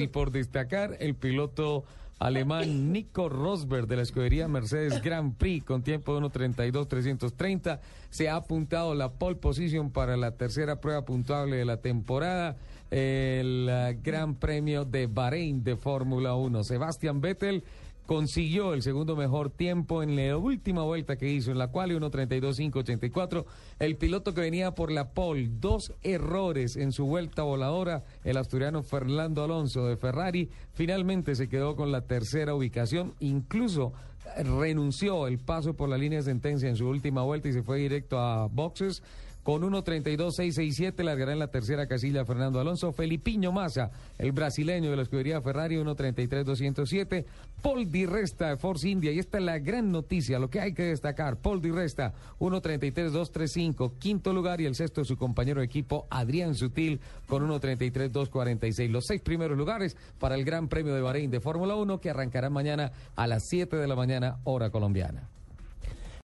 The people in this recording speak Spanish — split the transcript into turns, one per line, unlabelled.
Y por destacar, el piloto alemán Nico Rosberg de la escudería Mercedes Grand Prix con tiempo de 1.32.330 se ha apuntado la pole position para la tercera prueba puntuable de la temporada, el eh, Gran Premio de Bahrein de Fórmula 1. Sebastián Vettel consiguió el segundo mejor tiempo en la última vuelta que hizo, en la cual 1.32.584. El piloto que venía por la pole, dos errores en su vuelta voladora, el asturiano Fernando Alonso de Ferrari, finalmente se quedó con la tercera ubicación, incluso renunció el paso por la línea de sentencia en su última vuelta y se fue directo a boxes. Con 1.32.667 largará en la tercera casilla Fernando Alonso. Felipiño Massa, el brasileño de la escudería Ferrari, 1.33.207. Paul Di Resta de Force India. Y esta es la gran noticia, lo que hay que destacar. Paul Di Resta, 1.33.235. Quinto lugar y el sexto su compañero de equipo Adrián Sutil con 1.33.246. Los seis primeros lugares para el Gran Premio de Bahrein de Fórmula 1 que arrancará mañana a las 7 de la mañana hora colombiana.